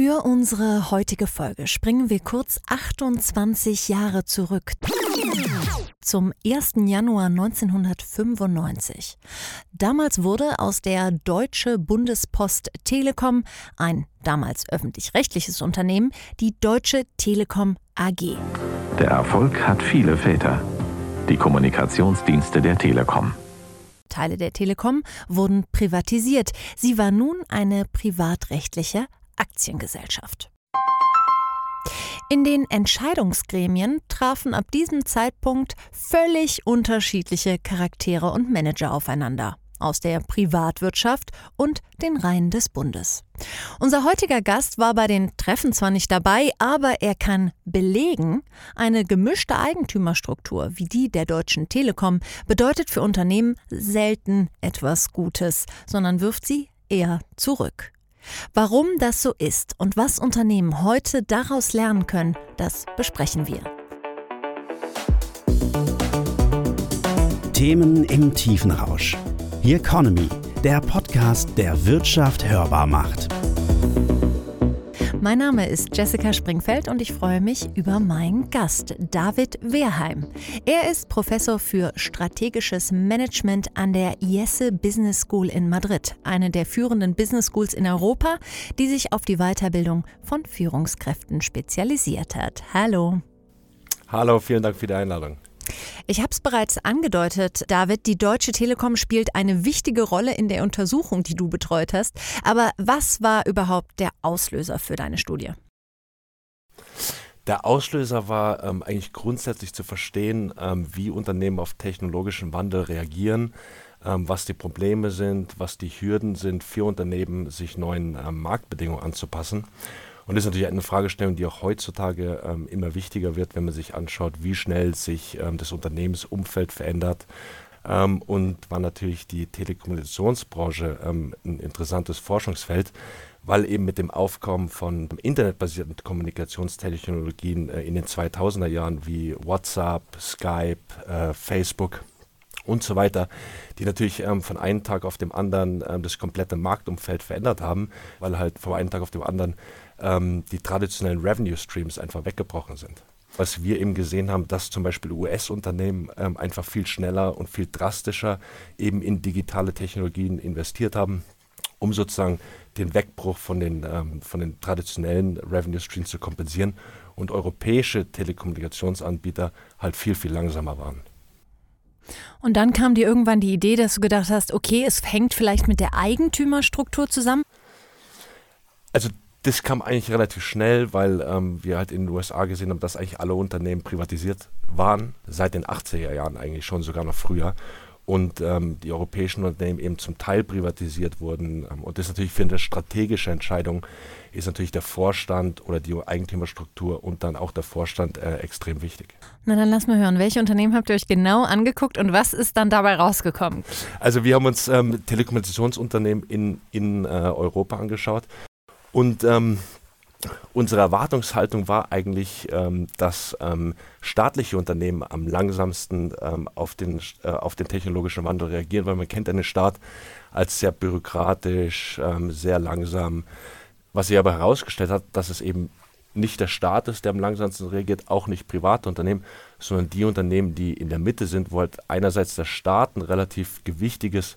Für unsere heutige Folge springen wir kurz 28 Jahre zurück. Zum 1. Januar 1995. Damals wurde aus der Deutsche Bundespost Telekom, ein damals öffentlich-rechtliches Unternehmen, die Deutsche Telekom AG. Der Erfolg hat viele Väter. Die Kommunikationsdienste der Telekom. Teile der Telekom wurden privatisiert. Sie war nun eine privatrechtliche Aktiengesellschaft. In den Entscheidungsgremien trafen ab diesem Zeitpunkt völlig unterschiedliche Charaktere und Manager aufeinander aus der Privatwirtschaft und den Reihen des Bundes. Unser heutiger Gast war bei den Treffen zwar nicht dabei, aber er kann belegen, eine gemischte Eigentümerstruktur wie die der Deutschen Telekom bedeutet für Unternehmen selten etwas Gutes, sondern wirft sie eher zurück. Warum das so ist und was Unternehmen heute daraus lernen können, das besprechen wir. Themen im tiefen Rausch. The Economy, der Podcast, der Wirtschaft hörbar macht. Mein Name ist Jessica Springfeld und ich freue mich über meinen Gast, David Wehrheim. Er ist Professor für strategisches Management an der IESE Business School in Madrid, eine der führenden Business Schools in Europa, die sich auf die Weiterbildung von Führungskräften spezialisiert hat. Hallo. Hallo, vielen Dank für die Einladung. Ich habe es bereits angedeutet, David, die Deutsche Telekom spielt eine wichtige Rolle in der Untersuchung, die du betreut hast. Aber was war überhaupt der Auslöser für deine Studie? Der Auslöser war ähm, eigentlich grundsätzlich zu verstehen, ähm, wie Unternehmen auf technologischen Wandel reagieren, ähm, was die Probleme sind, was die Hürden sind für Unternehmen, sich neuen ähm, Marktbedingungen anzupassen. Und das ist natürlich eine Fragestellung, die auch heutzutage ähm, immer wichtiger wird, wenn man sich anschaut, wie schnell sich ähm, das Unternehmensumfeld verändert. Ähm, und war natürlich die Telekommunikationsbranche ähm, ein interessantes Forschungsfeld, weil eben mit dem Aufkommen von internetbasierten Kommunikationstechnologien äh, in den 2000er Jahren wie WhatsApp, Skype, äh, Facebook und so weiter, die natürlich ähm, von einem Tag auf dem anderen ähm, das komplette Marktumfeld verändert haben, weil halt von einem Tag auf dem anderen ähm, die traditionellen Revenue Streams einfach weggebrochen sind. Was wir eben gesehen haben, dass zum Beispiel US-Unternehmen ähm, einfach viel schneller und viel drastischer eben in digitale Technologien investiert haben, um sozusagen den Wegbruch von den, ähm, von den traditionellen Revenue Streams zu kompensieren und europäische Telekommunikationsanbieter halt viel, viel langsamer waren. Und dann kam dir irgendwann die Idee, dass du gedacht hast, okay, es hängt vielleicht mit der Eigentümerstruktur zusammen? Also das kam eigentlich relativ schnell, weil ähm, wir halt in den USA gesehen haben, dass eigentlich alle Unternehmen privatisiert waren, seit den 80er Jahren eigentlich schon, sogar noch früher. Und ähm, die europäischen Unternehmen eben zum Teil privatisiert wurden. Ähm, und das ist natürlich für eine strategische Entscheidung, ist natürlich der Vorstand oder die Eigentümerstruktur und dann auch der Vorstand äh, extrem wichtig. Na dann lass mal hören, welche Unternehmen habt ihr euch genau angeguckt und was ist dann dabei rausgekommen? Also wir haben uns ähm, Telekommunikationsunternehmen in, in äh, Europa angeschaut und ähm, unsere Erwartungshaltung war eigentlich, ähm, dass ähm, staatliche Unternehmen am langsamsten ähm, auf, den, äh, auf den technologischen Wandel reagieren, weil man kennt einen Staat als sehr bürokratisch, ähm, sehr langsam. Was sich aber herausgestellt hat, dass es eben nicht der Staat ist, der am langsamsten reagiert, auch nicht private Unternehmen, sondern die Unternehmen, die in der Mitte sind, wo halt einerseits der Staat ein relativ gewichtiges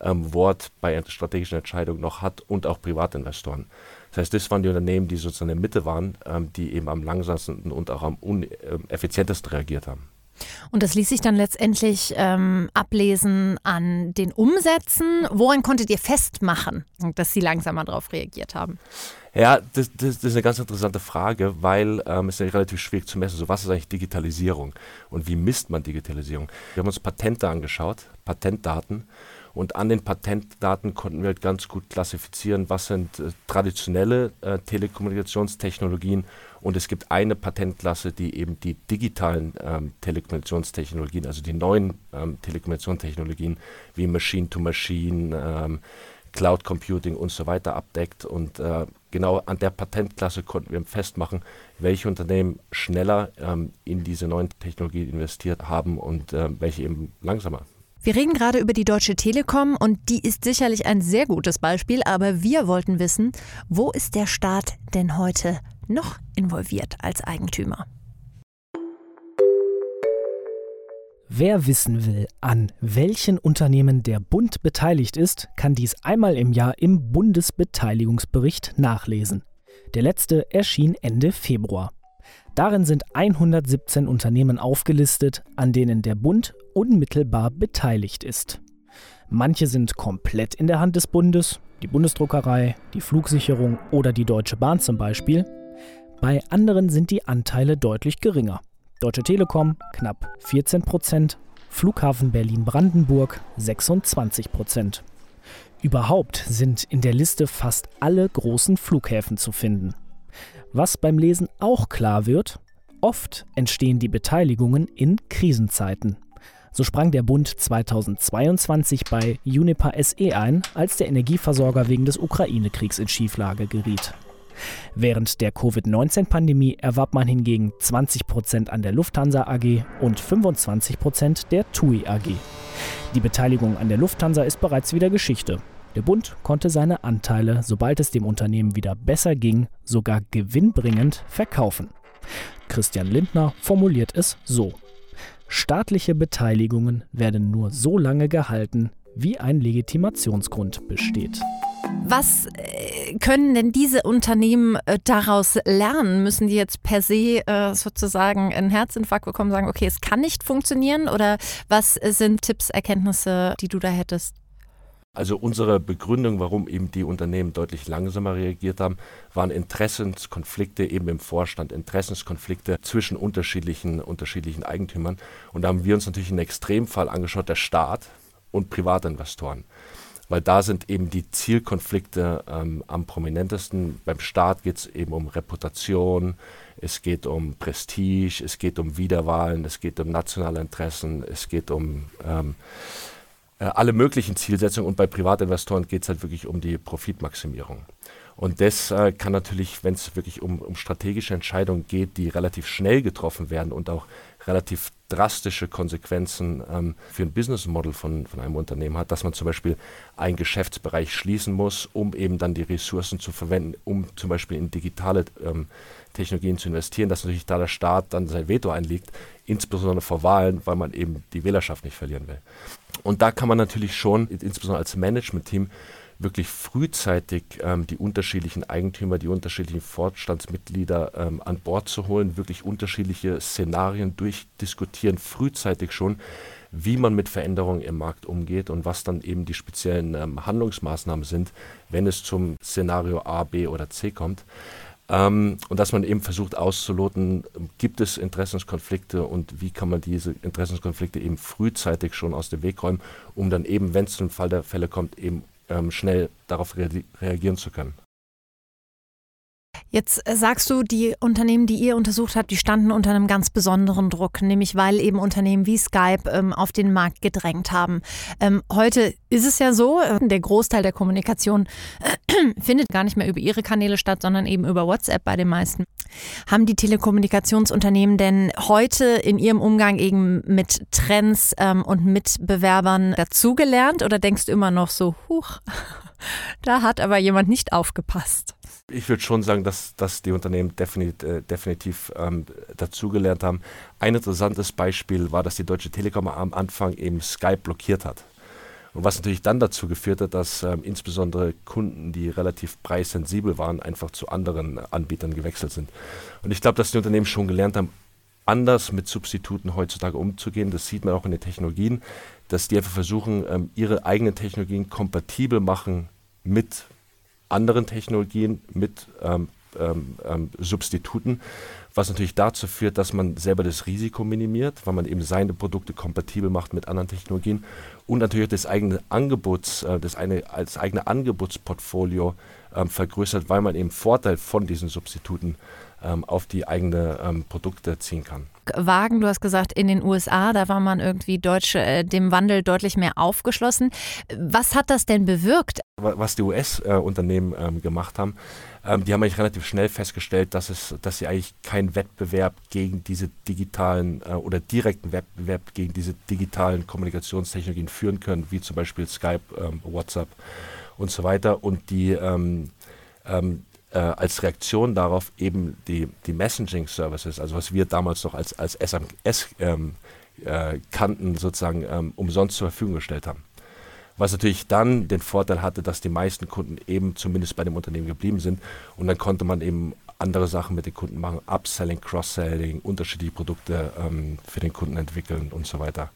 ähm, Wort bei strategischen Entscheidungen noch hat und auch Privatinvestoren. Das heißt, das waren die Unternehmen, die sozusagen in der Mitte waren, ähm, die eben am langsamsten und auch am uneffizientesten ähm, reagiert haben. Und das ließ sich dann letztendlich ähm, ablesen an den Umsätzen. Woran konntet ihr festmachen, dass sie langsamer darauf reagiert haben? Ja, das, das, das, ist eine ganz interessante Frage, weil ähm, es ist ja relativ schwierig zu messen. So, was ist eigentlich Digitalisierung und wie misst man Digitalisierung? Wir haben uns Patente angeschaut, Patentdaten und an den Patentdaten konnten wir halt ganz gut klassifizieren, was sind äh, traditionelle äh, Telekommunikationstechnologien. Und es gibt eine Patentklasse, die eben die digitalen ähm, Telekommunikationstechnologien, also die neuen ähm, Telekommunikationstechnologien wie Machine-to-Machine, ähm, Cloud Computing und so weiter abdeckt. Und äh, genau an der Patentklasse konnten wir festmachen, welche Unternehmen schneller ähm, in diese neuen Technologien investiert haben und äh, welche eben langsamer. Wir reden gerade über die Deutsche Telekom und die ist sicherlich ein sehr gutes Beispiel, aber wir wollten wissen, wo ist der Staat denn heute noch involviert als Eigentümer? Wer wissen will, an welchen Unternehmen der Bund beteiligt ist, kann dies einmal im Jahr im Bundesbeteiligungsbericht nachlesen. Der letzte erschien Ende Februar. Darin sind 117 Unternehmen aufgelistet, an denen der Bund unmittelbar beteiligt ist. Manche sind komplett in der Hand des Bundes, die Bundesdruckerei, die Flugsicherung oder die Deutsche Bahn zum Beispiel. Bei anderen sind die Anteile deutlich geringer. Deutsche Telekom knapp 14 Prozent, Flughafen Berlin-Brandenburg 26 Prozent. Überhaupt sind in der Liste fast alle großen Flughäfen zu finden. Was beim Lesen auch klar wird, oft entstehen die Beteiligungen in Krisenzeiten. So sprang der Bund 2022 bei Uniper SE ein, als der Energieversorger wegen des Ukraine-Kriegs in Schieflage geriet. Während der Covid-19-Pandemie erwarb man hingegen 20 Prozent an der Lufthansa AG und 25 Prozent der TUI AG. Die Beteiligung an der Lufthansa ist bereits wieder Geschichte. Der Bund konnte seine Anteile, sobald es dem Unternehmen wieder besser ging, sogar gewinnbringend verkaufen. Christian Lindner formuliert es so. Staatliche Beteiligungen werden nur so lange gehalten, wie ein Legitimationsgrund besteht. Was äh, können denn diese Unternehmen äh, daraus lernen? Müssen die jetzt per se äh, sozusagen einen Herzinfarkt bekommen, sagen, okay, es kann nicht funktionieren? Oder was sind Tipps, Erkenntnisse, die du da hättest? Also unsere Begründung, warum eben die Unternehmen deutlich langsamer reagiert haben, waren Interessenskonflikte eben im Vorstand, Interessenskonflikte zwischen unterschiedlichen, unterschiedlichen Eigentümern. Und da haben wir uns natürlich einen Extremfall angeschaut, der Staat und Privatinvestoren. Weil da sind eben die Zielkonflikte ähm, am prominentesten. Beim Staat geht es eben um Reputation, es geht um Prestige, es geht um Wiederwahlen, es geht um nationale Interessen, es geht um ähm, äh, alle möglichen Zielsetzungen und bei Privatinvestoren geht es halt wirklich um die Profitmaximierung. Und das äh, kann natürlich, wenn es wirklich um, um strategische Entscheidungen geht, die relativ schnell getroffen werden und auch relativ drastische Konsequenzen ähm, für ein Business Model von, von einem Unternehmen hat, dass man zum Beispiel einen Geschäftsbereich schließen muss, um eben dann die Ressourcen zu verwenden, um zum Beispiel in digitale ähm, Technologien zu investieren, dass natürlich da der Staat dann sein Veto einlegt, insbesondere vor Wahlen, weil man eben die Wählerschaft nicht verlieren will. Und da kann man natürlich schon, insbesondere als Management-Team, wirklich frühzeitig ähm, die unterschiedlichen Eigentümer, die unterschiedlichen Vorstandsmitglieder ähm, an Bord zu holen, wirklich unterschiedliche Szenarien durchdiskutieren, frühzeitig schon, wie man mit Veränderungen im Markt umgeht und was dann eben die speziellen ähm, Handlungsmaßnahmen sind, wenn es zum Szenario A, B oder C kommt. Ähm, und dass man eben versucht auszuloten, gibt es Interessenskonflikte und wie kann man diese Interessenskonflikte eben frühzeitig schon aus dem Weg räumen, um dann eben, wenn es zum Fall der Fälle kommt, eben ähm, schnell darauf rea reagieren zu können. Jetzt äh, sagst du, die Unternehmen, die ihr untersucht habt, die standen unter einem ganz besonderen Druck, nämlich weil eben Unternehmen wie Skype ähm, auf den Markt gedrängt haben. Ähm, heute ist es ja so, äh, der Großteil der Kommunikation äh, findet gar nicht mehr über ihre Kanäle statt, sondern eben über WhatsApp bei den meisten. Haben die Telekommunikationsunternehmen denn heute in ihrem Umgang eben mit Trends ähm, und Mitbewerbern dazugelernt oder denkst du immer noch so, huch, da hat aber jemand nicht aufgepasst? Ich würde schon sagen, dass, dass die Unternehmen definitiv, äh, definitiv ähm, dazugelernt haben. Ein interessantes Beispiel war, dass die Deutsche Telekom am Anfang eben Skype blockiert hat. Und was natürlich dann dazu geführt hat, dass ähm, insbesondere Kunden, die relativ preissensibel waren, einfach zu anderen Anbietern gewechselt sind. Und ich glaube, dass die Unternehmen schon gelernt haben, anders mit Substituten heutzutage umzugehen. Das sieht man auch in den Technologien, dass die einfach versuchen, ähm, ihre eigenen Technologien kompatibel machen mit anderen Technologien, mit ähm, ähm, ähm, Substituten, was natürlich dazu führt, dass man selber das Risiko minimiert, weil man eben seine Produkte kompatibel macht mit anderen Technologien und natürlich das eigene Angebots, äh, das, eine, das eigene Angebotsportfolio ähm, vergrößert, weil man eben Vorteil von diesen Substituten ähm, auf die eigenen ähm, Produkte ziehen kann. Wagen, du hast gesagt, in den USA, da war man irgendwie Deutsche, äh, dem Wandel deutlich mehr aufgeschlossen. Was hat das denn bewirkt? Was die US-Unternehmen äh, ähm, gemacht haben, ähm, die haben eigentlich relativ schnell festgestellt, dass, es, dass sie eigentlich keinen Wettbewerb gegen diese digitalen äh, oder direkten Wettbewerb gegen diese digitalen Kommunikationstechnologien führen können, wie zum Beispiel Skype, ähm, WhatsApp und so weiter. Und die ähm, ähm, äh, als Reaktion darauf eben die, die Messaging Services, also was wir damals noch als, als SMS ähm, äh, kannten, sozusagen ähm, umsonst zur Verfügung gestellt haben. Was natürlich dann den Vorteil hatte, dass die meisten Kunden eben zumindest bei dem Unternehmen geblieben sind und dann konnte man eben andere Sachen mit den Kunden machen, Upselling, Cross-Selling, unterschiedliche Produkte ähm, für den Kunden entwickeln und so weiter.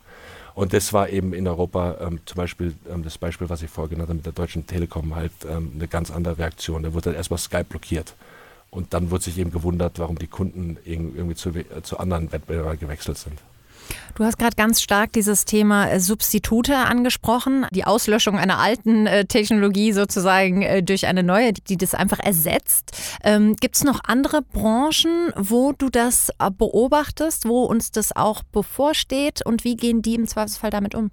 Und das war eben in Europa ähm, zum Beispiel ähm, das Beispiel, was ich vorher genannt habe mit der Deutschen Telekom, halt ähm, eine ganz andere Reaktion. Da wurde halt erstmal Skype blockiert. Und dann wurde sich eben gewundert, warum die Kunden irgendwie zu, äh, zu anderen Wettbewerbern gewechselt sind. Du hast gerade ganz stark dieses Thema äh, Substitute angesprochen, die Auslöschung einer alten äh, Technologie sozusagen äh, durch eine neue, die das einfach ersetzt. Ähm, Gibt es noch andere Branchen, wo du das beobachtest, wo uns das auch bevorsteht und wie gehen die im Zweifelsfall damit um?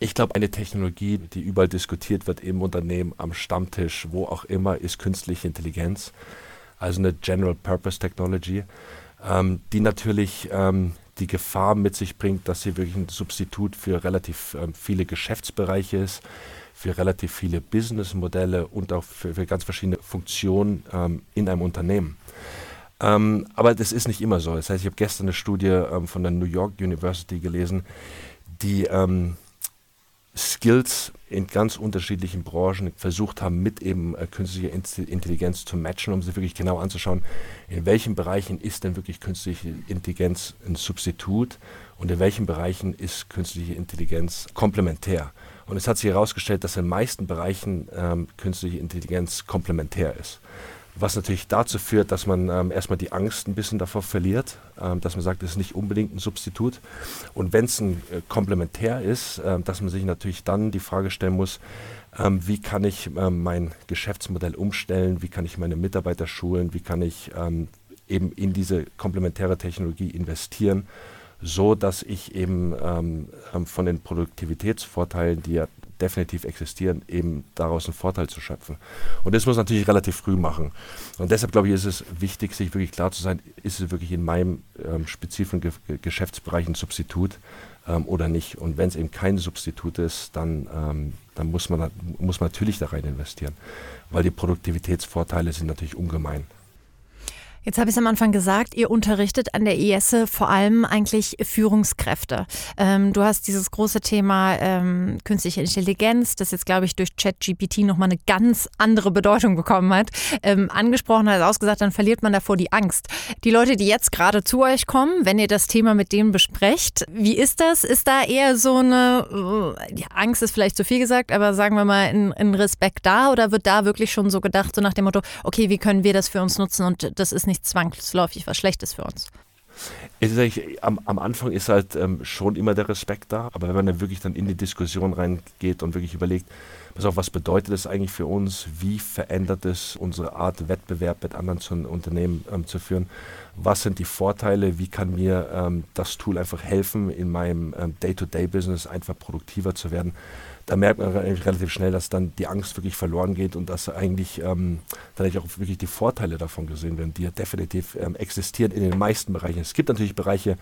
Ich glaube, eine Technologie, die überall diskutiert wird im Unternehmen, am Stammtisch, wo auch immer, ist künstliche Intelligenz. Also eine General Purpose Technology, ähm, die natürlich ähm, die Gefahr mit sich bringt, dass sie wirklich ein Substitut für relativ ähm, viele Geschäftsbereiche ist, für relativ viele Businessmodelle und auch für, für ganz verschiedene Funktionen ähm, in einem Unternehmen. Ähm, aber das ist nicht immer so. Das heißt, ich habe gestern eine Studie ähm, von der New York University gelesen, die ähm, Skills in ganz unterschiedlichen Branchen versucht haben, mit eben äh, künstlicher Intelligenz zu matchen, um sich wirklich genau anzuschauen, in welchen Bereichen ist denn wirklich künstliche Intelligenz ein Substitut und in welchen Bereichen ist künstliche Intelligenz komplementär. Und es hat sich herausgestellt, dass in den meisten Bereichen ähm, künstliche Intelligenz komplementär ist was natürlich dazu führt, dass man ähm, erstmal die Angst ein bisschen davor verliert, ähm, dass man sagt, es ist nicht unbedingt ein Substitut. Und wenn es ein äh, Komplementär ist, äh, dass man sich natürlich dann die Frage stellen muss, ähm, wie kann ich ähm, mein Geschäftsmodell umstellen, wie kann ich meine Mitarbeiter schulen, wie kann ich ähm, eben in diese komplementäre Technologie investieren, so dass ich eben ähm, von den Produktivitätsvorteilen, die ja definitiv existieren, eben daraus einen Vorteil zu schöpfen. Und das muss man natürlich relativ früh machen. Und deshalb glaube ich, ist es wichtig, sich wirklich klar zu sein, ist es wirklich in meinem ähm, spezifischen Ge Geschäftsbereich ein Substitut ähm, oder nicht. Und wenn es eben kein Substitut ist, dann, ähm, dann muss, man, muss man natürlich da rein investieren, weil die Produktivitätsvorteile sind natürlich ungemein. Jetzt habe ich es am Anfang gesagt, ihr unterrichtet an der IESE vor allem eigentlich Führungskräfte. Ähm, du hast dieses große Thema ähm, künstliche Intelligenz, das jetzt, glaube ich, durch ChatGPT nochmal eine ganz andere Bedeutung bekommen hat, ähm, angesprochen, hat ausgesagt, dann verliert man davor die Angst. Die Leute, die jetzt gerade zu euch kommen, wenn ihr das Thema mit denen besprecht, wie ist das? Ist da eher so eine, äh, die Angst ist vielleicht zu viel gesagt, aber sagen wir mal, ein, ein Respekt da oder wird da wirklich schon so gedacht, so nach dem Motto, okay, wie können wir das für uns nutzen und das ist nicht zwangsläufig was Schlechtes für uns. Am, am, Anfang ist halt ähm, schon immer der Respekt da, aber wenn man dann wirklich dann in die Diskussion reingeht und wirklich überlegt, pass auf, was bedeutet das eigentlich für uns, wie verändert es unsere Art, Wettbewerb mit anderen Unternehmen ähm, zu führen, was sind die Vorteile, wie kann mir ähm, das Tool einfach helfen, in meinem ähm, Day-to-Day-Business einfach produktiver zu werden da merkt man relativ schnell, dass dann die Angst wirklich verloren geht und dass eigentlich ähm, dann auch wirklich die Vorteile davon gesehen werden, die ja definitiv ähm, existieren in den meisten Bereichen. Es gibt natürlich Bereiche,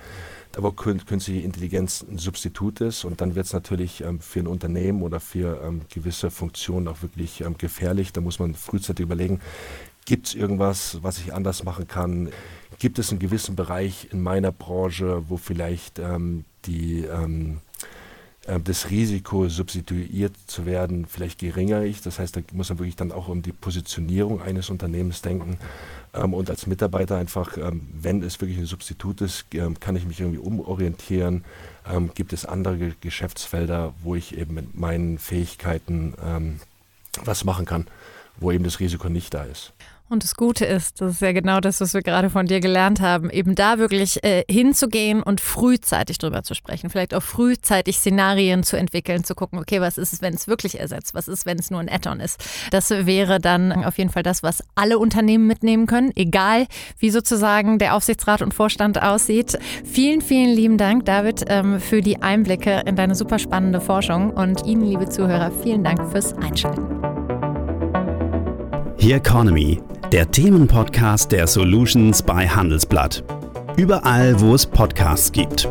da wo künstliche Intelligenz ein Substitut ist und dann wird es natürlich ähm, für ein Unternehmen oder für ähm, gewisse Funktionen auch wirklich ähm, gefährlich. Da muss man frühzeitig überlegen, gibt es irgendwas, was ich anders machen kann? Gibt es einen gewissen Bereich in meiner Branche, wo vielleicht ähm, die ähm, das Risiko, substituiert zu werden, vielleicht geringer ist. Das heißt, da muss man wirklich dann auch um die Positionierung eines Unternehmens denken. Ähm, und als Mitarbeiter einfach, ähm, wenn es wirklich ein Substitut ist, kann ich mich irgendwie umorientieren. gibt es andere Geschäftsfelder, wo ich eben mit meinen Fähigkeiten was machen kann? wo eben das Risiko nicht da ist. Und das Gute ist, das ist ja genau das, was wir gerade von dir gelernt haben, eben da wirklich äh, hinzugehen und frühzeitig drüber zu sprechen, vielleicht auch frühzeitig Szenarien zu entwickeln, zu gucken, okay, was ist es, wenn es wirklich ersetzt, was ist, wenn es nur ein Add-on ist. Das wäre dann auf jeden Fall das, was alle Unternehmen mitnehmen können, egal wie sozusagen der Aufsichtsrat und Vorstand aussieht. Vielen, vielen lieben Dank, David, ähm, für die Einblicke in deine super spannende Forschung und Ihnen, liebe Zuhörer, vielen Dank fürs Einschalten. Here Economy, der Themenpodcast der Solutions bei Handelsblatt. Überall, wo es Podcasts gibt.